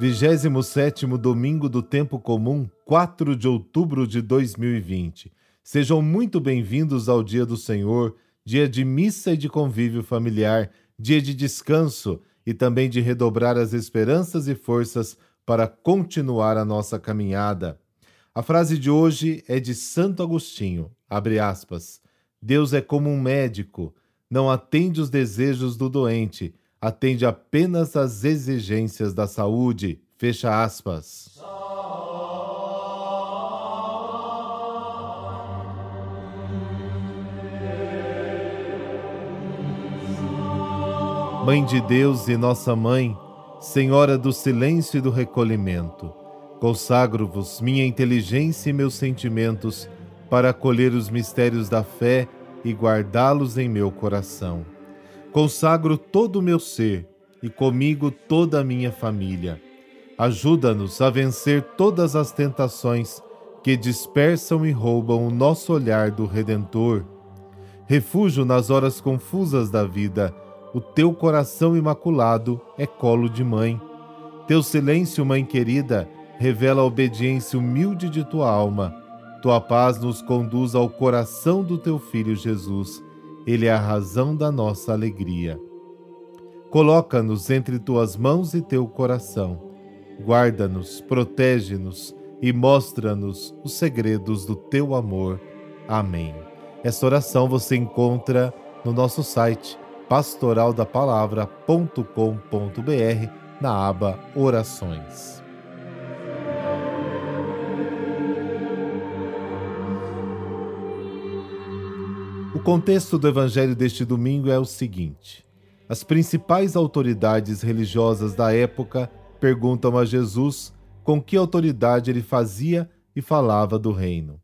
27 domingo do tempo comum, 4 de outubro de 2020. Sejam muito bem-vindos ao dia do Senhor, dia de missa e de convívio familiar, dia de descanso e também de redobrar as esperanças e forças para continuar a nossa caminhada. A frase de hoje é de Santo Agostinho, abre aspas. Deus é como um médico, não atende os desejos do doente, atende apenas às exigências da saúde. Fecha aspas. Mãe de Deus e nossa mãe, Senhora do silêncio e do recolhimento, consagro-vos minha inteligência e meus sentimentos para acolher os mistérios da fé e guardá-los em meu coração Consagro todo o meu ser e comigo toda a minha família. Ajuda-nos a vencer todas as tentações que dispersam e roubam o nosso olhar do Redentor. Refúgio nas horas confusas da vida, o teu coração imaculado é colo de mãe. Teu silêncio, mãe querida, revela a obediência humilde de tua alma. Tua paz nos conduz ao coração do teu filho Jesus ele é a razão da nossa alegria. Coloca-nos entre tuas mãos e teu coração. Guarda-nos, protege-nos e mostra-nos os segredos do teu amor. Amém. Esta oração você encontra no nosso site pastoraldapalavra.com.br na aba Orações. O contexto do evangelho deste domingo é o seguinte: as principais autoridades religiosas da época perguntam a Jesus com que autoridade ele fazia e falava do reino.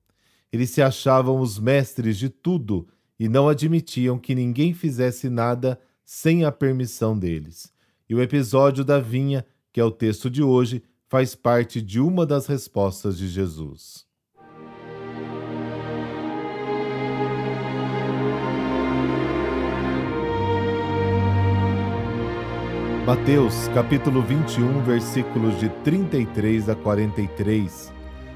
Eles se achavam os mestres de tudo e não admitiam que ninguém fizesse nada sem a permissão deles. E o episódio da vinha, que é o texto de hoje, faz parte de uma das respostas de Jesus. Mateus, capítulo 21, versículos de 33 a 43.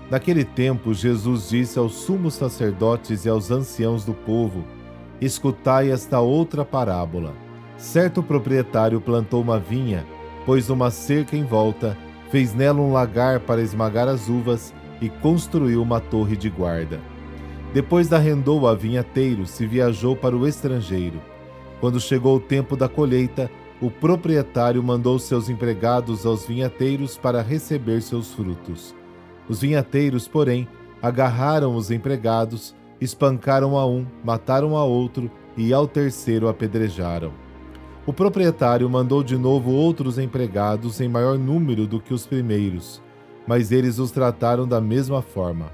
Naquele tempo, Jesus disse aos sumos sacerdotes e aos anciãos do povo: Escutai esta outra parábola. Certo proprietário plantou uma vinha, pôs uma cerca em volta, fez nela um lagar para esmagar as uvas e construiu uma torre de guarda. Depois arrendou a vinhateiros e viajou para o estrangeiro. Quando chegou o tempo da colheita, o proprietário mandou seus empregados aos vinhateiros para receber seus frutos. Os vinhateiros, porém, agarraram os empregados, espancaram a um, mataram a outro e ao terceiro apedrejaram. O proprietário mandou de novo outros empregados em maior número do que os primeiros, mas eles os trataram da mesma forma.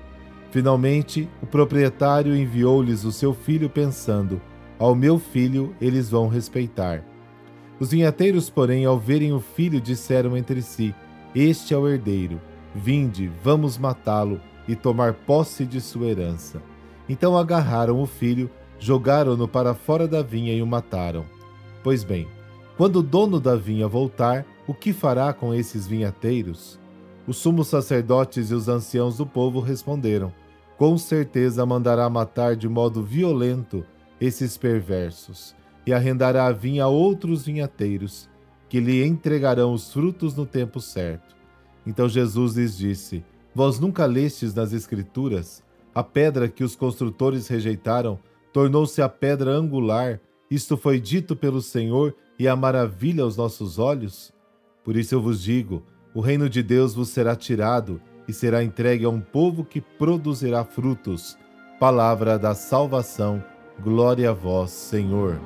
Finalmente, o proprietário enviou-lhes o seu filho, pensando: Ao meu filho eles vão respeitar. Os vinhateiros, porém, ao verem o filho, disseram entre si: Este é o herdeiro. Vinde, vamos matá-lo e tomar posse de sua herança. Então agarraram o filho, jogaram-no para fora da vinha e o mataram. Pois bem, quando o dono da vinha voltar, o que fará com esses vinhateiros? Os sumos sacerdotes e os anciãos do povo responderam: Com certeza mandará matar de modo violento esses perversos e arrendará a vinha a outros vinhateiros, que lhe entregarão os frutos no tempo certo. Então Jesus lhes disse: Vós nunca lestes nas Escrituras? A pedra que os construtores rejeitaram tornou-se a pedra angular. Isto foi dito pelo Senhor e a maravilha aos nossos olhos? Por isso eu vos digo: o reino de Deus vos será tirado e será entregue a um povo que produzirá frutos. Palavra da salvação. Glória a vós, Senhor.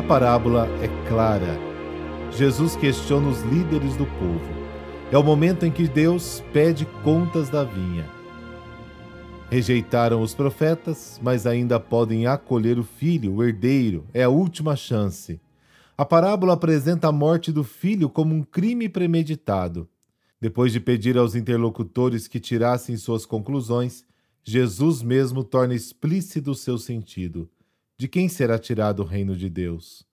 A parábola é clara. Jesus questiona os líderes do povo. É o momento em que Deus pede contas da vinha. Rejeitaram os profetas, mas ainda podem acolher o filho, o herdeiro. É a última chance. A parábola apresenta a morte do filho como um crime premeditado. Depois de pedir aos interlocutores que tirassem suas conclusões, Jesus mesmo torna explícito o seu sentido de quem será tirado o reino de Deus?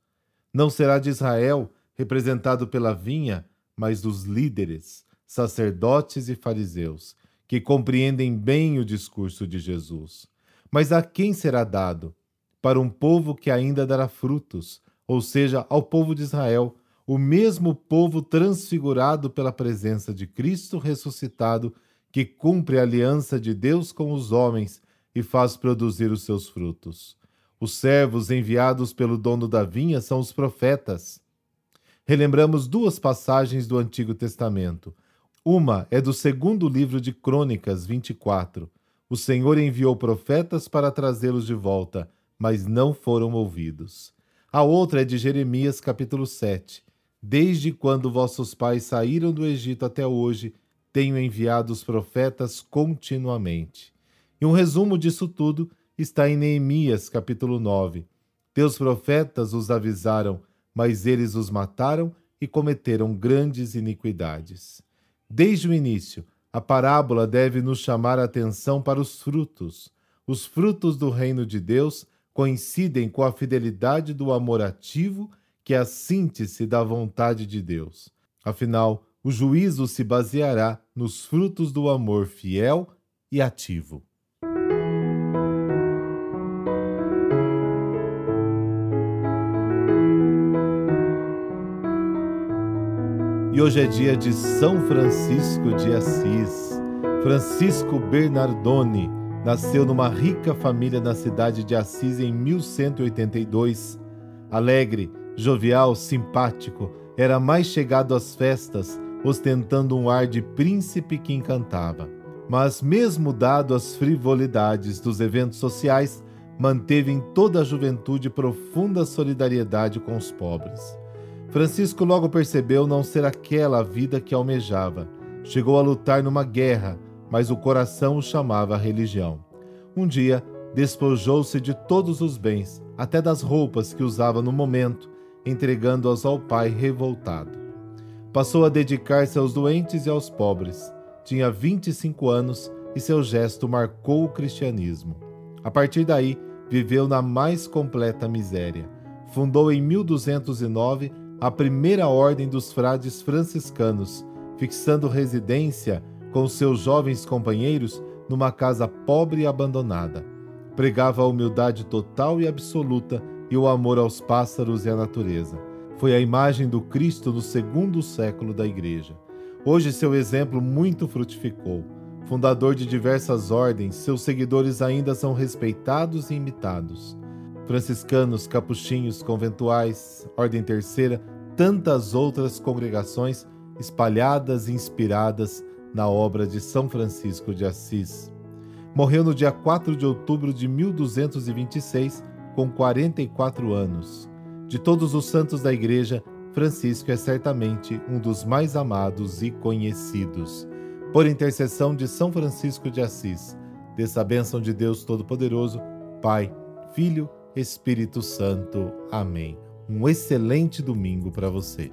Não será de Israel, representado pela vinha, mas dos líderes, sacerdotes e fariseus, que compreendem bem o discurso de Jesus. Mas a quem será dado? Para um povo que ainda dará frutos, ou seja, ao povo de Israel, o mesmo povo transfigurado pela presença de Cristo ressuscitado, que cumpre a aliança de Deus com os homens e faz produzir os seus frutos. Os servos enviados pelo dono da vinha são os profetas. Relembramos duas passagens do Antigo Testamento. Uma é do segundo livro de Crônicas 24. O Senhor enviou profetas para trazê-los de volta, mas não foram ouvidos. A outra é de Jeremias capítulo 7. Desde quando vossos pais saíram do Egito até hoje, tenho enviado os profetas continuamente. E um resumo disso tudo está em Neemias, capítulo 9. Teus profetas os avisaram, mas eles os mataram e cometeram grandes iniquidades. Desde o início, a parábola deve nos chamar a atenção para os frutos. Os frutos do reino de Deus coincidem com a fidelidade do amor ativo, que é a síntese da vontade de Deus. Afinal, o juízo se baseará nos frutos do amor fiel e ativo. E hoje é dia de São Francisco de Assis. Francisco Bernardoni nasceu numa rica família na cidade de Assis em 1182. Alegre, jovial, simpático, era mais chegado às festas, ostentando um ar de príncipe que encantava. Mas, mesmo dado às frivolidades dos eventos sociais, manteve em toda a juventude profunda solidariedade com os pobres. Francisco logo percebeu não ser aquela a vida que almejava. Chegou a lutar numa guerra, mas o coração o chamava à religião. Um dia, despojou-se de todos os bens, até das roupas que usava no momento, entregando-as ao pai revoltado. Passou a dedicar-se aos doentes e aos pobres. Tinha 25 anos e seu gesto marcou o cristianismo. A partir daí, viveu na mais completa miséria. Fundou em 1209 a primeira ordem dos frades franciscanos, fixando residência com seus jovens companheiros numa casa pobre e abandonada. Pregava a humildade total e absoluta e o amor aos pássaros e à natureza. Foi a imagem do Cristo no segundo século da Igreja. Hoje seu exemplo muito frutificou. Fundador de diversas ordens, seus seguidores ainda são respeitados e imitados franciscanos, capuchinhos, conventuais, Ordem Terceira, tantas outras congregações espalhadas e inspiradas na obra de São Francisco de Assis. Morreu no dia 4 de outubro de 1226, com 44 anos. De todos os santos da Igreja, Francisco é certamente um dos mais amados e conhecidos. Por intercessão de São Francisco de Assis, dessa bênção de Deus Todo-Poderoso, Pai, Filho Espírito Santo. Amém. Um excelente domingo para você.